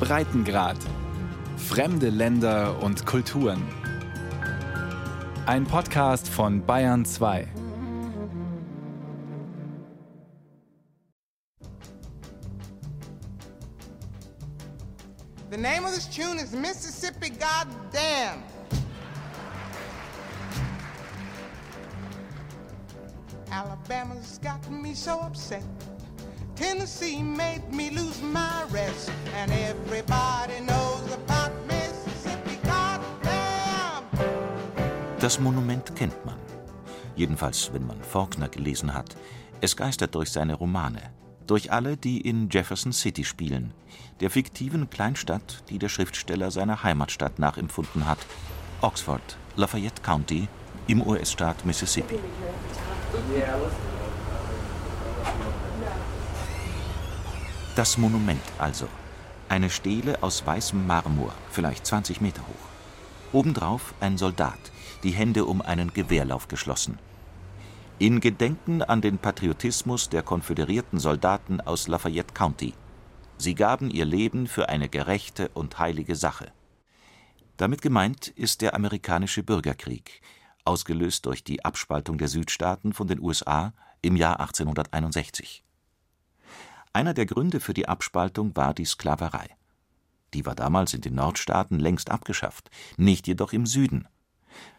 Breitengrad. Fremde Länder und Kulturen. Ein Podcast von Bayern 2. The name of this tune is Mississippi Goddamn. Alabama's got me so upset. Tennessee made me lose my rest. And everybody knows about Mississippi. Goddamn! Das Monument kennt man. Jedenfalls, wenn man Faulkner gelesen hat. Es geistert durch seine Romane. Durch alle, die in Jefferson City spielen, der fiktiven Kleinstadt, die der Schriftsteller seiner Heimatstadt nachempfunden hat. Oxford, Lafayette County im US-Staat Mississippi. Das Monument also. Eine Stele aus weißem Marmor, vielleicht 20 Meter hoch. Obendrauf ein Soldat, die Hände um einen Gewehrlauf geschlossen. In Gedenken an den Patriotismus der konföderierten Soldaten aus Lafayette County. Sie gaben ihr Leben für eine gerechte und heilige Sache. Damit gemeint ist der amerikanische Bürgerkrieg, ausgelöst durch die Abspaltung der Südstaaten von den USA im Jahr 1861. Einer der Gründe für die Abspaltung war die Sklaverei. Die war damals in den Nordstaaten längst abgeschafft, nicht jedoch im Süden.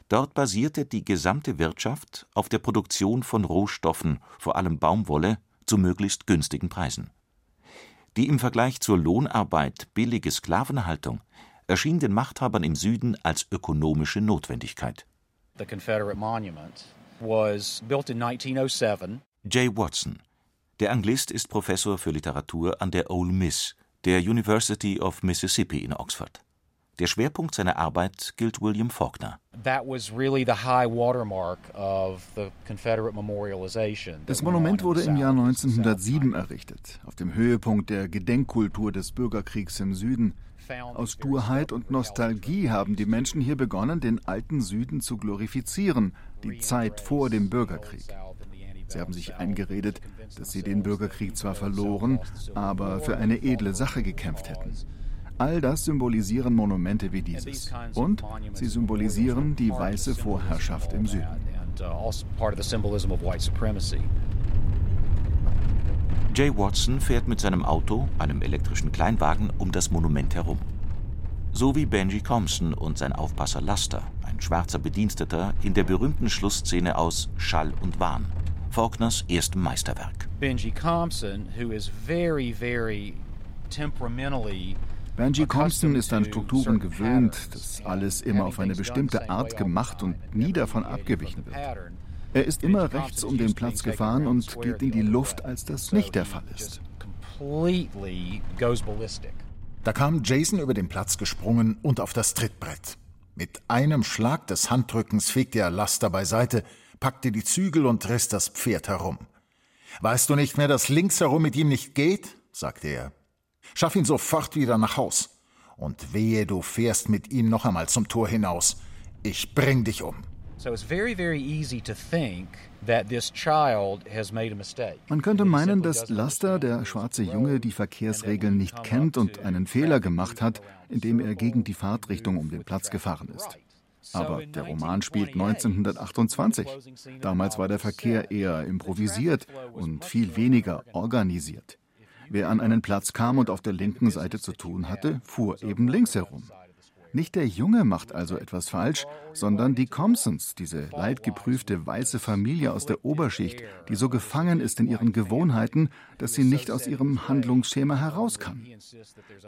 Dort basierte die gesamte Wirtschaft auf der Produktion von Rohstoffen, vor allem Baumwolle, zu möglichst günstigen Preisen. Die im Vergleich zur Lohnarbeit billige Sklavenhaltung erschien den Machthabern im Süden als ökonomische Notwendigkeit. 1907. Jay Watson. Der Anglist ist Professor für Literatur an der Ole Miss, der University of Mississippi in Oxford. Der Schwerpunkt seiner Arbeit gilt William Faulkner. That was really the high watermark of the Confederate memorialization. Das Monument wurde im Jahr 1907 errichtet, auf dem Höhepunkt der Gedenkkultur des Bürgerkriegs im Süden. Aus Sturheit und Nostalgie haben die Menschen hier begonnen, den alten Süden zu glorifizieren, die Zeit vor dem Bürgerkrieg. Sie haben sich eingeredet, dass sie den Bürgerkrieg zwar verloren, aber für eine edle Sache gekämpft hätten. All das symbolisieren Monumente wie dieses. Und sie symbolisieren die weiße Vorherrschaft im Süden. also Jay Watson fährt mit seinem Auto, einem elektrischen Kleinwagen, um das Monument herum. So wie Benji Compson und sein Aufpasser Laster, ein schwarzer Bediensteter, in der berühmten Schlussszene aus Schall und Wahn, Faulkners erstem Meisterwerk. Benji Compson, who is very, very temperamentally Benji Compton ist an Strukturen gewöhnt, dass alles immer auf eine bestimmte Art gemacht und nie davon abgewichen wird. Er ist immer rechts um den Platz gefahren und geht in die Luft, als das nicht der Fall ist. Da kam Jason über den Platz gesprungen und auf das Trittbrett. Mit einem Schlag des Handrückens fegte er Laster beiseite, packte die Zügel und riss das Pferd herum. Weißt du nicht mehr, dass links herum mit ihm nicht geht? sagte er. Schaff ihn sofort wieder nach Haus. Und wehe, du fährst mit ihm noch einmal zum Tor hinaus. Ich bring dich um. Man könnte meinen, dass Laster, der schwarze Junge, die Verkehrsregeln nicht kennt und einen Fehler gemacht hat, indem er gegen die Fahrtrichtung um den Platz gefahren ist. Aber der Roman spielt 1928. Damals war der Verkehr eher improvisiert und viel weniger organisiert. Wer an einen Platz kam und auf der linken Seite zu tun hatte, fuhr eben links herum. Nicht der Junge macht also etwas falsch, sondern die Compsons, diese leidgeprüfte weiße Familie aus der Oberschicht, die so gefangen ist in ihren Gewohnheiten, dass sie nicht aus ihrem Handlungsschema heraus kann.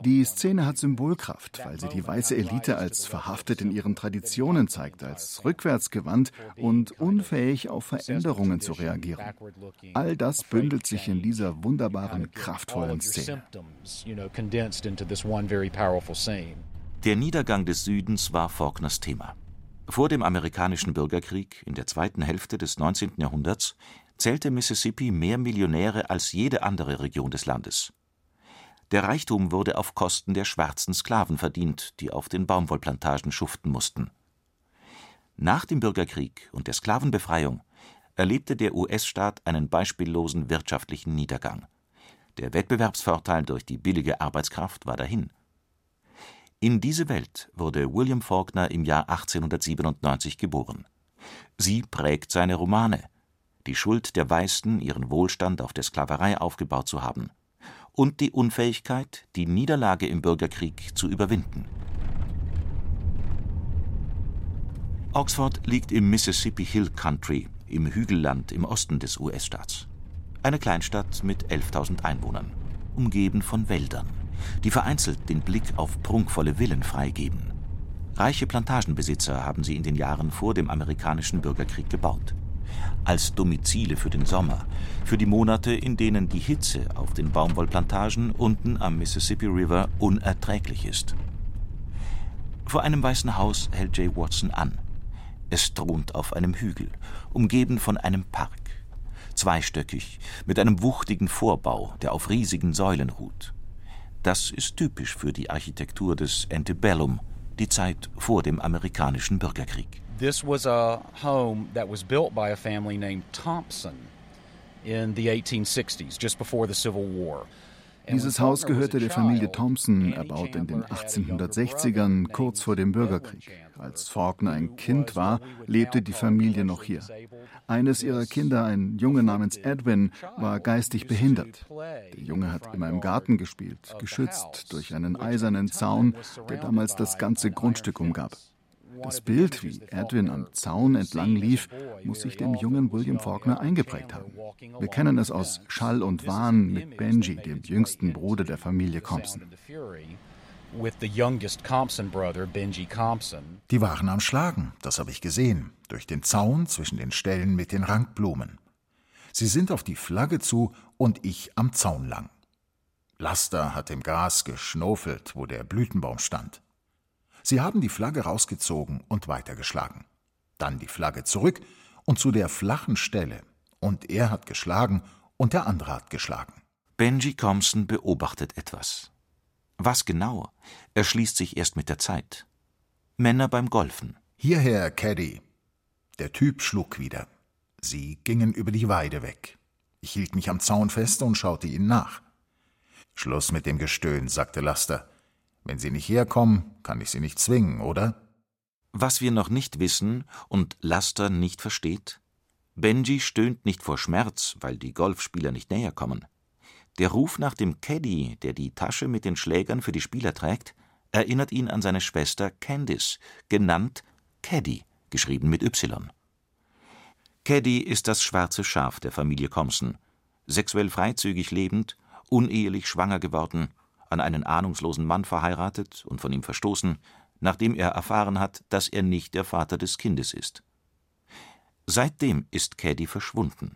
Die Szene hat Symbolkraft, weil sie die weiße Elite als verhaftet in ihren Traditionen zeigt, als rückwärtsgewandt und unfähig auf Veränderungen zu reagieren. All das bündelt sich in dieser wunderbaren, kraftvollen Szene. Der Niedergang des Südens war Faulkners Thema. Vor dem amerikanischen Bürgerkrieg in der zweiten Hälfte des 19. Jahrhunderts zählte Mississippi mehr Millionäre als jede andere Region des Landes. Der Reichtum wurde auf Kosten der schwarzen Sklaven verdient, die auf den Baumwollplantagen schuften mussten. Nach dem Bürgerkrieg und der Sklavenbefreiung erlebte der US-Staat einen beispiellosen wirtschaftlichen Niedergang. Der Wettbewerbsvorteil durch die billige Arbeitskraft war dahin. In diese Welt wurde William Faulkner im Jahr 1897 geboren. Sie prägt seine Romane. Die Schuld der Weißen, ihren Wohlstand auf der Sklaverei aufgebaut zu haben. Und die Unfähigkeit, die Niederlage im Bürgerkrieg zu überwinden. Oxford liegt im Mississippi Hill Country, im Hügelland im Osten des US-Staats. Eine Kleinstadt mit 11.000 Einwohnern, umgeben von Wäldern die vereinzelt den Blick auf prunkvolle Villen freigeben. Reiche Plantagenbesitzer haben sie in den Jahren vor dem amerikanischen Bürgerkrieg gebaut. Als Domizile für den Sommer, für die Monate, in denen die Hitze auf den Baumwollplantagen unten am Mississippi River unerträglich ist. Vor einem weißen Haus hält Jay Watson an. Es thront auf einem Hügel, umgeben von einem Park. Zweistöckig, mit einem wuchtigen Vorbau, der auf riesigen Säulen ruht. Das ist typisch für die Architektur des Antebellum, die Zeit vor dem amerikanischen Bürgerkrieg. This was a home that was built by a family named Thompson in the 1860s, just before the Civil War. Dieses Haus gehörte der Familie Thompson, erbaut in den 1860ern, kurz vor dem Bürgerkrieg. Als Faulkner ein Kind war, lebte die Familie noch hier. Eines ihrer Kinder, ein Junge namens Edwin, war geistig behindert. Der Junge hat immer im Garten gespielt, geschützt durch einen eisernen Zaun, der damals das ganze Grundstück umgab. Das Bild, wie Edwin am Zaun entlang lief, muss sich dem jungen William Faulkner eingeprägt haben. Wir kennen es aus Schall und Wahn mit Benji, dem jüngsten Bruder der Familie Compson. Die waren am Schlagen, das habe ich gesehen, durch den Zaun zwischen den Ställen mit den Rankblumen. Sie sind auf die Flagge zu und ich am Zaun lang. Laster hat im Gras geschnofelt, wo der Blütenbaum stand. Sie haben die Flagge rausgezogen und weitergeschlagen. Dann die Flagge zurück und zu der flachen Stelle. Und er hat geschlagen und der andere hat geschlagen. Benji Compson beobachtet etwas. Was genau, erschließt sich erst mit der Zeit. Männer beim Golfen. Hierher, Caddy. Der Typ schlug wieder. Sie gingen über die Weide weg. Ich hielt mich am Zaun fest und schaute ihnen nach. Schluss mit dem Gestöhn, sagte Laster. Wenn Sie nicht herkommen, kann ich Sie nicht zwingen, oder? Was wir noch nicht wissen und Laster nicht versteht? Benji stöhnt nicht vor Schmerz, weil die Golfspieler nicht näher kommen. Der Ruf nach dem Caddy, der die Tasche mit den Schlägern für die Spieler trägt, erinnert ihn an seine Schwester Candice, genannt Caddy, geschrieben mit Y. Caddy ist das schwarze Schaf der Familie Compson, sexuell freizügig lebend, unehelich schwanger geworden, an einen ahnungslosen Mann verheiratet und von ihm verstoßen, nachdem er erfahren hat, dass er nicht der Vater des Kindes ist. Seitdem ist Caddy verschwunden.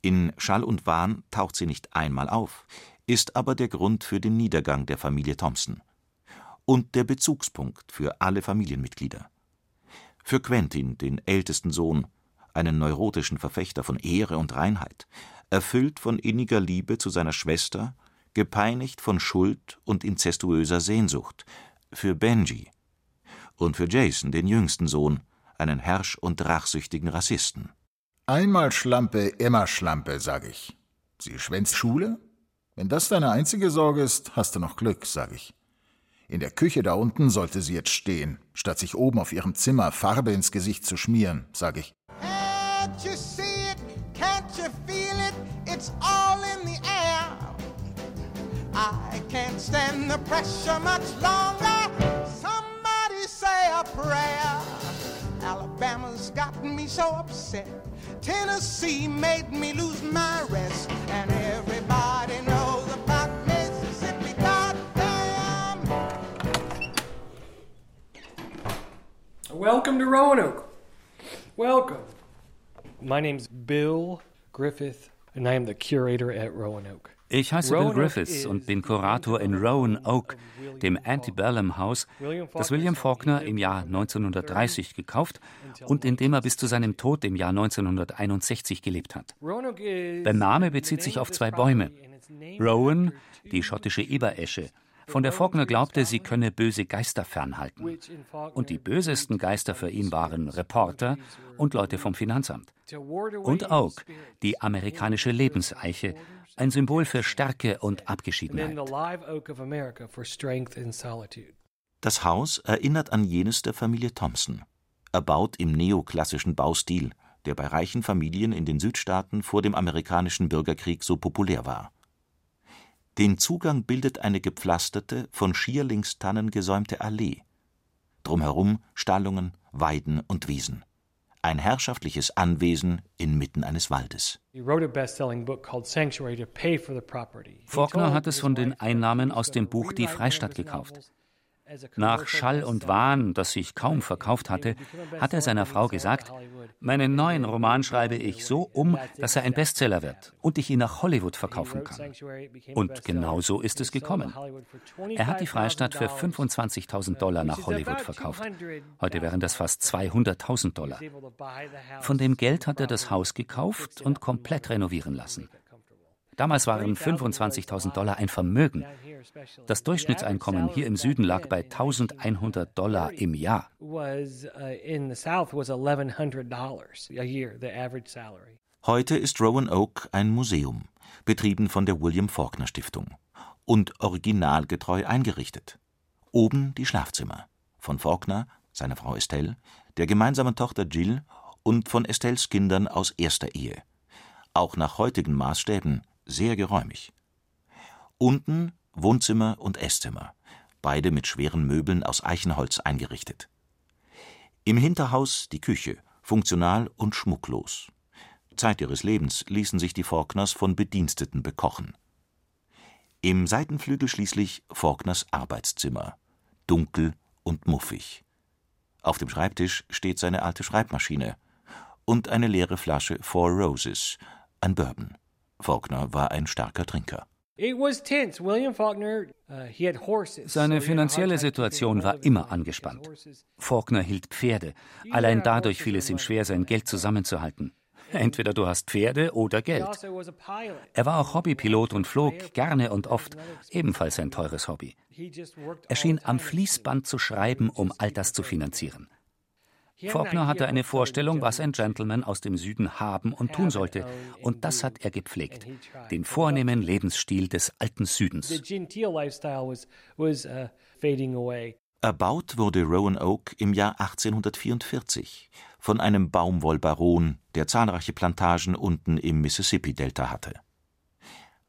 In Schall und Wahn taucht sie nicht einmal auf, ist aber der Grund für den Niedergang der Familie Thompson und der Bezugspunkt für alle Familienmitglieder. Für Quentin, den ältesten Sohn, einen neurotischen Verfechter von Ehre und Reinheit, erfüllt von inniger Liebe zu seiner Schwester gepeinigt von Schuld und inzestuöser Sehnsucht, für Benji und für Jason, den jüngsten Sohn, einen herrsch- und rachsüchtigen Rassisten. Einmal Schlampe, immer Schlampe, sag ich. Sie schwänzt Schule? Wenn das deine einzige Sorge ist, hast du noch Glück, sag ich. In der Küche da unten sollte sie jetzt stehen, statt sich oben auf ihrem Zimmer Farbe ins Gesicht zu schmieren, sag ich. Can't you see stand the pressure much longer. Somebody say a prayer. Alabama's gotten me so upset. Tennessee made me lose my rest. And everybody knows about Mississippi. Goddamn. Welcome to Roanoke. Welcome. My name's Bill Griffith, and I am the curator at Roanoke. Ich heiße Bill Griffiths und bin Kurator in Roanoke, dem Antebellum Haus, das William Faulkner im Jahr 1930 gekauft und in dem er bis zu seinem Tod im Jahr 1961 gelebt hat. Der Name bezieht sich auf zwei Bäume. Rowan, die schottische Eberesche, von der Faulkner glaubte, sie könne böse Geister fernhalten. Und die bösesten Geister für ihn waren Reporter und Leute vom Finanzamt. Und Oak, die amerikanische Lebenseiche, ein Symbol für Stärke und Abgeschiedenheit. Das Haus erinnert an jenes der Familie Thompson, erbaut im neoklassischen Baustil, der bei reichen Familien in den Südstaaten vor dem amerikanischen Bürgerkrieg so populär war. Den Zugang bildet eine gepflasterte, von Schierlingstannen gesäumte Allee. Drumherum Stallungen, Weiden und Wiesen. Ein herrschaftliches Anwesen inmitten eines Waldes. Faulkner hat es von den Einnahmen aus dem Buch Die Freistadt gekauft. Nach Schall und Wahn, das sich kaum verkauft hatte, hat er seiner Frau gesagt, meinen neuen Roman schreibe ich so um, dass er ein Bestseller wird und ich ihn nach Hollywood verkaufen kann. Und genau so ist es gekommen. Er hat die Freistadt für 25.000 Dollar nach Hollywood verkauft. Heute wären das fast 200.000 Dollar. Von dem Geld hat er das Haus gekauft und komplett renovieren lassen. Damals waren 25.000 Dollar ein Vermögen. Das Durchschnittseinkommen hier im Süden lag bei 1100 Dollar im Jahr. Heute ist Roanoke ein Museum, betrieben von der William Faulkner Stiftung und originalgetreu eingerichtet. Oben die Schlafzimmer von Faulkner, seiner Frau Estelle, der gemeinsamen Tochter Jill und von Estelles Kindern aus erster Ehe. Auch nach heutigen Maßstäben sehr geräumig. Unten Wohnzimmer und Esszimmer, beide mit schweren Möbeln aus Eichenholz eingerichtet. Im Hinterhaus die Küche, funktional und schmucklos. Zeit ihres Lebens ließen sich die Faulkners von Bediensteten bekochen. Im Seitenflügel schließlich Faulkners Arbeitszimmer, dunkel und muffig. Auf dem Schreibtisch steht seine alte Schreibmaschine und eine leere Flasche Four Roses, ein Bourbon. Faulkner war ein starker Trinker. Uh, Seine finanzielle Situation war immer angespannt. Faulkner hielt Pferde. Allein dadurch fiel es ihm schwer, sein Geld zusammenzuhalten. Entweder du hast Pferde oder Geld. Also er war auch Hobbypilot und flog gerne und oft, ebenfalls ein teures Hobby. Er schien am Fließband zu schreiben, um all das zu finanzieren. Faulkner hatte eine Vorstellung, was ein Gentleman aus dem Süden haben und tun sollte, und das hat er gepflegt, den vornehmen Lebensstil des alten Südens. Erbaut wurde Roanoke im Jahr 1844 von einem Baumwollbaron, der zahlreiche Plantagen unten im Mississippi-Delta hatte.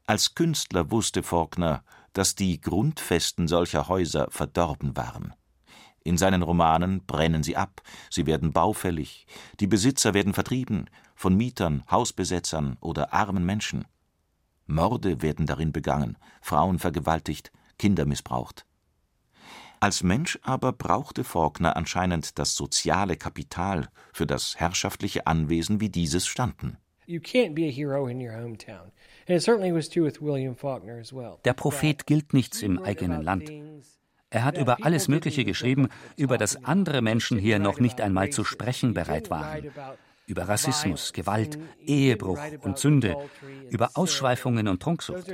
Als Künstler wusste Faulkner, dass die Grundfesten solcher Häuser verdorben waren. In seinen Romanen brennen sie ab, sie werden baufällig, die Besitzer werden vertrieben, von Mietern, Hausbesetzern oder armen Menschen. Morde werden darin begangen, Frauen vergewaltigt, Kinder missbraucht. Als Mensch aber brauchte Faulkner anscheinend das soziale Kapital, für das herrschaftliche Anwesen wie dieses standen. Der Prophet gilt nichts im eigenen Land. Er hat über alles Mögliche geschrieben, über das andere Menschen hier noch nicht einmal zu sprechen bereit waren. Über Rassismus, Gewalt, Ehebruch und Sünde, über Ausschweifungen und Trunksucht.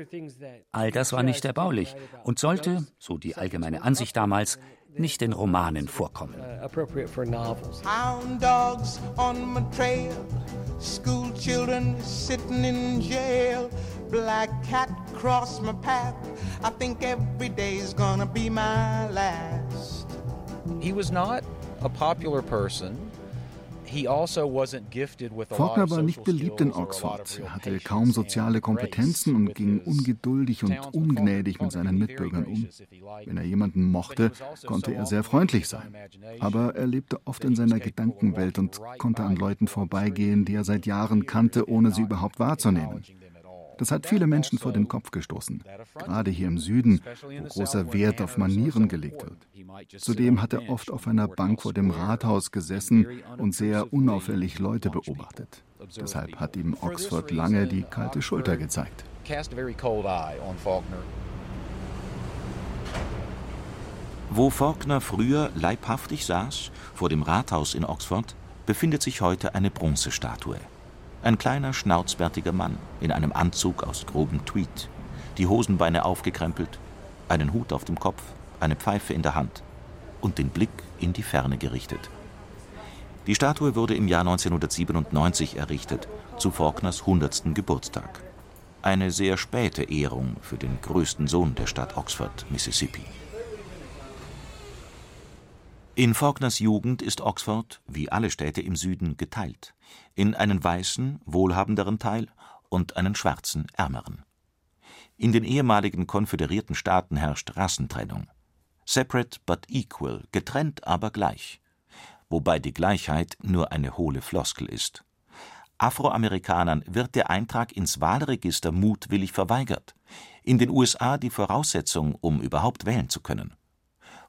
All das war nicht erbaulich und sollte, so die allgemeine Ansicht damals, nicht in Romanen vorkommen. Black cat cross my path. I think every day's gonna be my last. He was not a popular person. Also Faulkner war nicht beliebt in Oxford. Er hatte kaum soziale Kompetenzen und ging ungeduldig und ungnädig mit seinen Mitbürgern um. Wenn er jemanden mochte, konnte er sehr freundlich sein. Aber er lebte oft in seiner Gedankenwelt und konnte an Leuten vorbeigehen, die er seit Jahren kannte, ohne sie überhaupt wahrzunehmen. Das hat viele Menschen vor den Kopf gestoßen, gerade hier im Süden, wo großer Wert auf Manieren gelegt wird. Zudem hat er oft auf einer Bank vor dem Rathaus gesessen und sehr unauffällig Leute beobachtet. Deshalb hat ihm Oxford lange die kalte Schulter gezeigt. Wo Faulkner früher leibhaftig saß, vor dem Rathaus in Oxford, befindet sich heute eine Bronzestatue. Ein kleiner, schnauzbärtiger Mann in einem Anzug aus grobem Tweed, die Hosenbeine aufgekrempelt, einen Hut auf dem Kopf, eine Pfeife in der Hand und den Blick in die Ferne gerichtet. Die Statue wurde im Jahr 1997 errichtet, zu Faulkners 100. Geburtstag. Eine sehr späte Ehrung für den größten Sohn der Stadt Oxford, Mississippi. In Faulkners Jugend ist Oxford, wie alle Städte im Süden, geteilt in einen weißen, wohlhabenderen Teil und einen schwarzen, ärmeren. In den ehemaligen konföderierten Staaten herrscht Rassentrennung. Separate but equal, getrennt aber gleich. Wobei die Gleichheit nur eine hohle Floskel ist. Afroamerikanern wird der Eintrag ins Wahlregister mutwillig verweigert. In den USA die Voraussetzung, um überhaupt wählen zu können.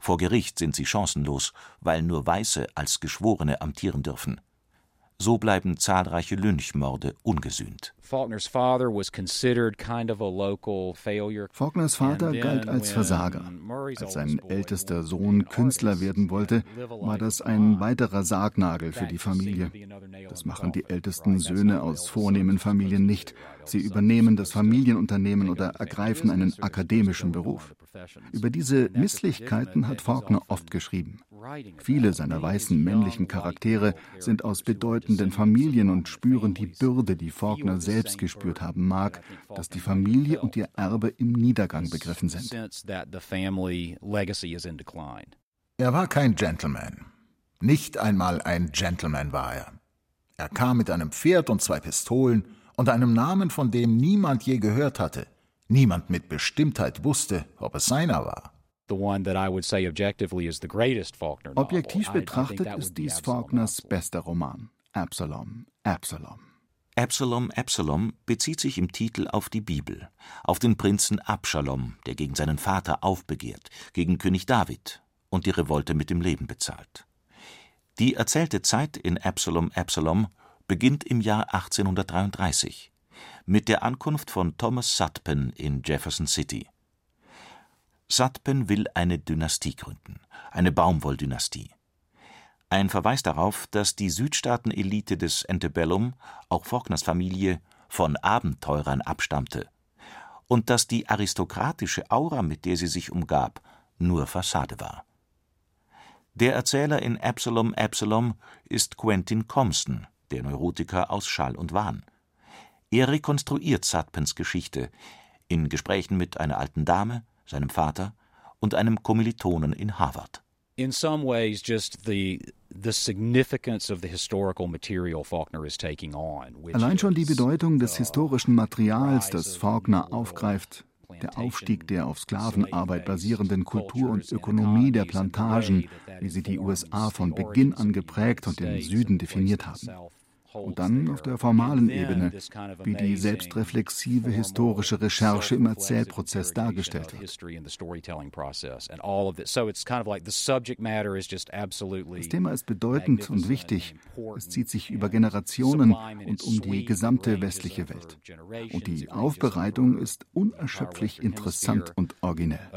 Vor Gericht sind sie chancenlos, weil nur Weiße als Geschworene amtieren dürfen. So bleiben zahlreiche Lynchmorde ungesühnt. Faulkners Vater galt als Versager. Als sein ältester Sohn Künstler werden wollte, war das ein weiterer Sargnagel für die Familie. Das machen die ältesten Söhne aus vornehmen Familien nicht. Sie übernehmen das Familienunternehmen oder ergreifen einen akademischen Beruf. Über diese Misslichkeiten hat Faulkner oft geschrieben. Viele seiner weißen männlichen Charaktere sind aus bedeutenden Familien und spüren die Bürde, die Faulkner selbst gespürt haben mag, dass die Familie und ihr Erbe im Niedergang begriffen sind. Er war kein Gentleman. Nicht einmal ein Gentleman war er. Er kam mit einem Pferd und zwei Pistolen und einem Namen, von dem niemand je gehört hatte. Niemand mit Bestimmtheit wusste, ob es seiner war. Objektiv betrachtet ist dies Faulkners bester Roman. Absalom, Absalom. Absalom, Absalom bezieht sich im Titel auf die Bibel, auf den Prinzen Absalom, der gegen seinen Vater aufbegehrt, gegen König David und die Revolte mit dem Leben bezahlt. Die erzählte Zeit in Absalom, Absalom beginnt im Jahr 1833 mit der Ankunft von Thomas Sutpen in Jefferson City. Sutpen will eine Dynastie gründen, eine Baumwolldynastie. Ein Verweis darauf, dass die Südstaaten-Elite des Antebellum, auch Faulkners Familie, von Abenteurern abstammte und dass die aristokratische Aura, mit der sie sich umgab, nur Fassade war. Der Erzähler in Absalom Absalom ist Quentin Compson, der Neurotiker aus Schall und Wahn. Er rekonstruiert Sutpens Geschichte in Gesprächen mit einer alten Dame, seinem Vater und einem Kommilitonen in Harvard. In some ways just the the significance of the historical material Faulkner is taking on. Allein schon die Bedeutung des uh, historischen Materials, das Faulkner aufgreift, der Aufstieg der auf Sklavenarbeit basierenden Kultur und Ökonomie der Plantagen, wie sie die USA von Beginn an geprägt und den Süden definiert haben. Und dann auf der formalen Ebene, wie die selbstreflexive historische Recherche im Erzählprozess dargestellt wird. Das Thema ist bedeutend und wichtig. Es zieht sich über Generationen und um die gesamte westliche Welt. Und die Aufbereitung ist unerschöpflich interessant und originell.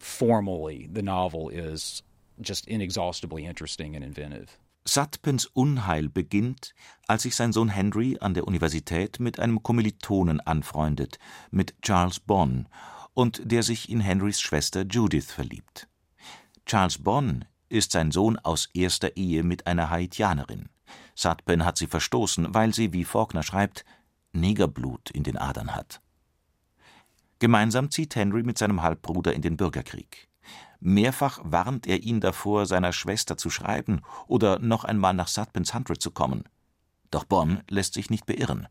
Formally, the novel is just inexhaustibly interesting and inventive. Sutpens Unheil beginnt, als sich sein Sohn Henry an der Universität mit einem Kommilitonen anfreundet, mit Charles Bonn, und der sich in Henrys Schwester Judith verliebt. Charles Bonn ist sein Sohn aus erster Ehe mit einer Haitianerin. Sutpen hat sie verstoßen, weil sie, wie Faulkner schreibt, Negerblut in den Adern hat. Gemeinsam zieht Henry mit seinem Halbbruder in den Bürgerkrieg. Mehrfach warnt er ihn davor, seiner Schwester zu schreiben oder noch einmal nach Sutpens Hundred zu kommen. Doch Bonn lässt sich nicht beirren.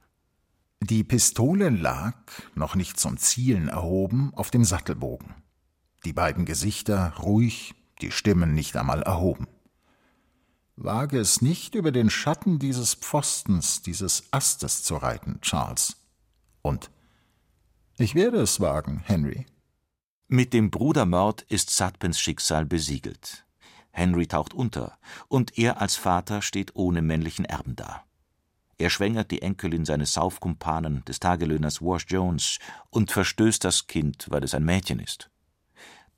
Die Pistole lag, noch nicht zum Zielen erhoben, auf dem Sattelbogen. Die beiden Gesichter ruhig, die Stimmen nicht einmal erhoben. Wage es nicht, über den Schatten dieses Pfostens, dieses Astes zu reiten, Charles. Und ich werde es wagen, Henry. Mit dem Brudermord ist Sutpens Schicksal besiegelt. Henry taucht unter, und er als Vater steht ohne männlichen Erben da. Er schwängert die Enkelin seines Saufkumpanen, des Tagelöhners Wash Jones, und verstößt das Kind, weil es ein Mädchen ist.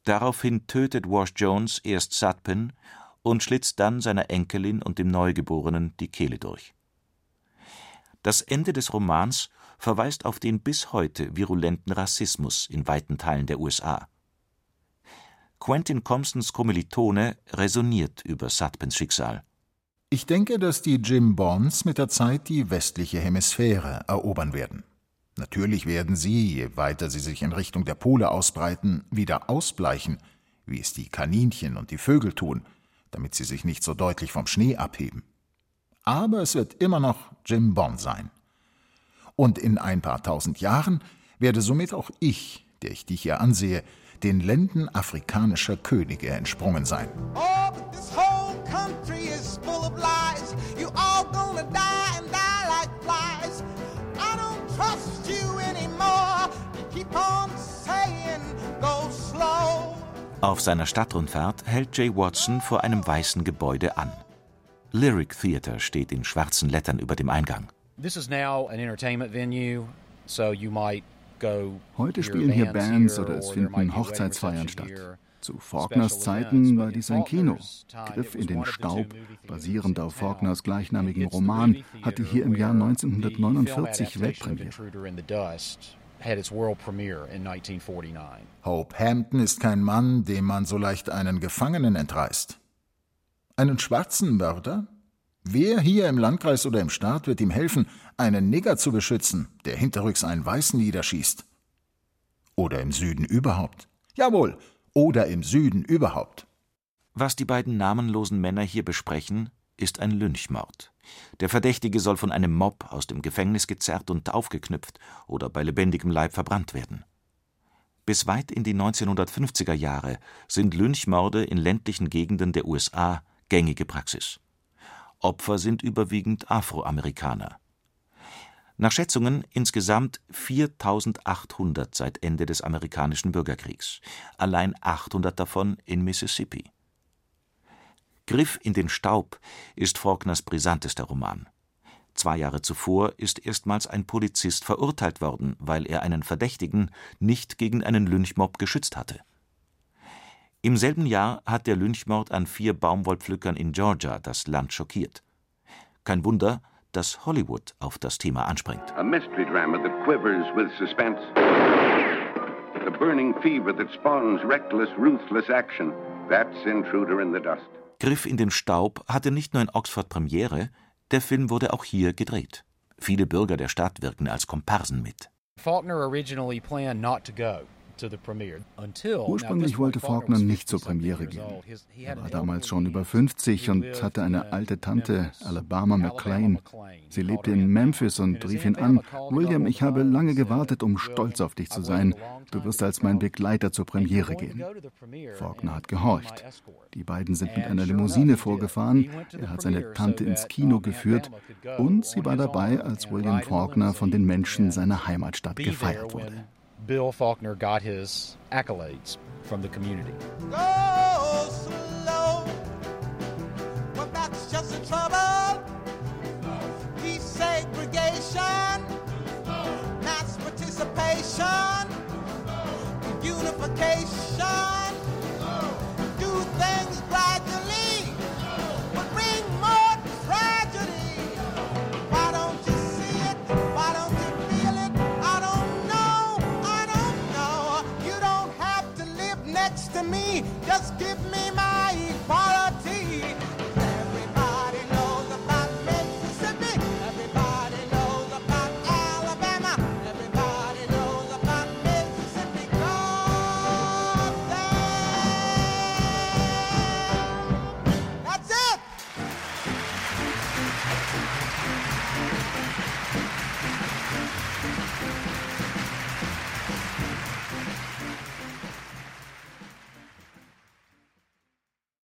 Daraufhin tötet Wash Jones erst Sutpen und schlitzt dann seiner Enkelin und dem Neugeborenen die Kehle durch. Das Ende des Romans verweist auf den bis heute virulenten Rassismus in weiten Teilen der USA. Quentin Compsons Kommilitone resoniert über Sutpens Schicksal. Ich denke, dass die Jim Bonds mit der Zeit die westliche Hemisphäre erobern werden. Natürlich werden sie, je weiter sie sich in Richtung der Pole ausbreiten, wieder ausbleichen, wie es die Kaninchen und die Vögel tun, damit sie sich nicht so deutlich vom Schnee abheben. Aber es wird immer noch Jim Bond sein. Und in ein paar tausend Jahren werde somit auch ich, der ich dich hier ansehe, den Lenden afrikanischer Könige entsprungen sein. Oh. Auf seiner Stadtrundfahrt hält Jay Watson vor einem weißen Gebäude an. Lyric Theater steht in schwarzen Lettern über dem Eingang. This is now an entertainment venue, so you might Heute spielen hier Bands oder es finden Hochzeitsfeiern statt. Zu Faulkners Zeiten war dies ein Kino. Griff in den Staub, basierend auf Faulkners gleichnamigen Roman, hatte hier im Jahr 1949 Weltpremiere. Hope Hampton ist kein Mann, dem man so leicht einen Gefangenen entreißt. Einen schwarzen Mörder? Wer hier im Landkreis oder im Staat wird ihm helfen, einen Nigger zu beschützen, der hinterrücks einen Weißen niederschießt? Oder im Süden überhaupt? Jawohl, oder im Süden überhaupt. Was die beiden namenlosen Männer hier besprechen, ist ein Lynchmord. Der Verdächtige soll von einem Mob aus dem Gefängnis gezerrt und aufgeknüpft oder bei lebendigem Leib verbrannt werden. Bis weit in die 1950er Jahre sind Lynchmorde in ländlichen Gegenden der USA gängige Praxis. Opfer sind überwiegend Afroamerikaner. Nach Schätzungen insgesamt 4800 seit Ende des amerikanischen Bürgerkriegs, allein 800 davon in Mississippi. Griff in den Staub ist Faulkners brisantester Roman. Zwei Jahre zuvor ist erstmals ein Polizist verurteilt worden, weil er einen Verdächtigen nicht gegen einen Lynchmob geschützt hatte. Im selben Jahr hat der Lynchmord an vier Baumwollpflückern in Georgia das Land schockiert. Kein Wunder, dass Hollywood auf das Thema anspringt. A mystery drama that quivers with suspense. The burning fever that spawns reckless, ruthless action. That's Intruder in the Dust. Griff in den Staub hatte nicht nur in Oxford Premiere, der Film wurde auch hier gedreht. Viele Bürger der Stadt wirken als Komparsen mit. Faulkner originally planned not to go. Ursprünglich wollte Faulkner nicht zur Premiere gehen. Er war damals schon über 50 und hatte eine alte Tante, Alabama McLean. Sie lebte in Memphis und rief ihn an, William, ich habe lange gewartet, um stolz auf dich zu sein. Du wirst als mein Begleiter zur Premiere gehen. Faulkner hat gehorcht. Die beiden sind mit einer Limousine vorgefahren, er hat seine Tante ins Kino geführt und sie war dabei, als William Faulkner von den Menschen seiner Heimatstadt gefeiert wurde. Bill Faulkner got his accolades from the community. Unification.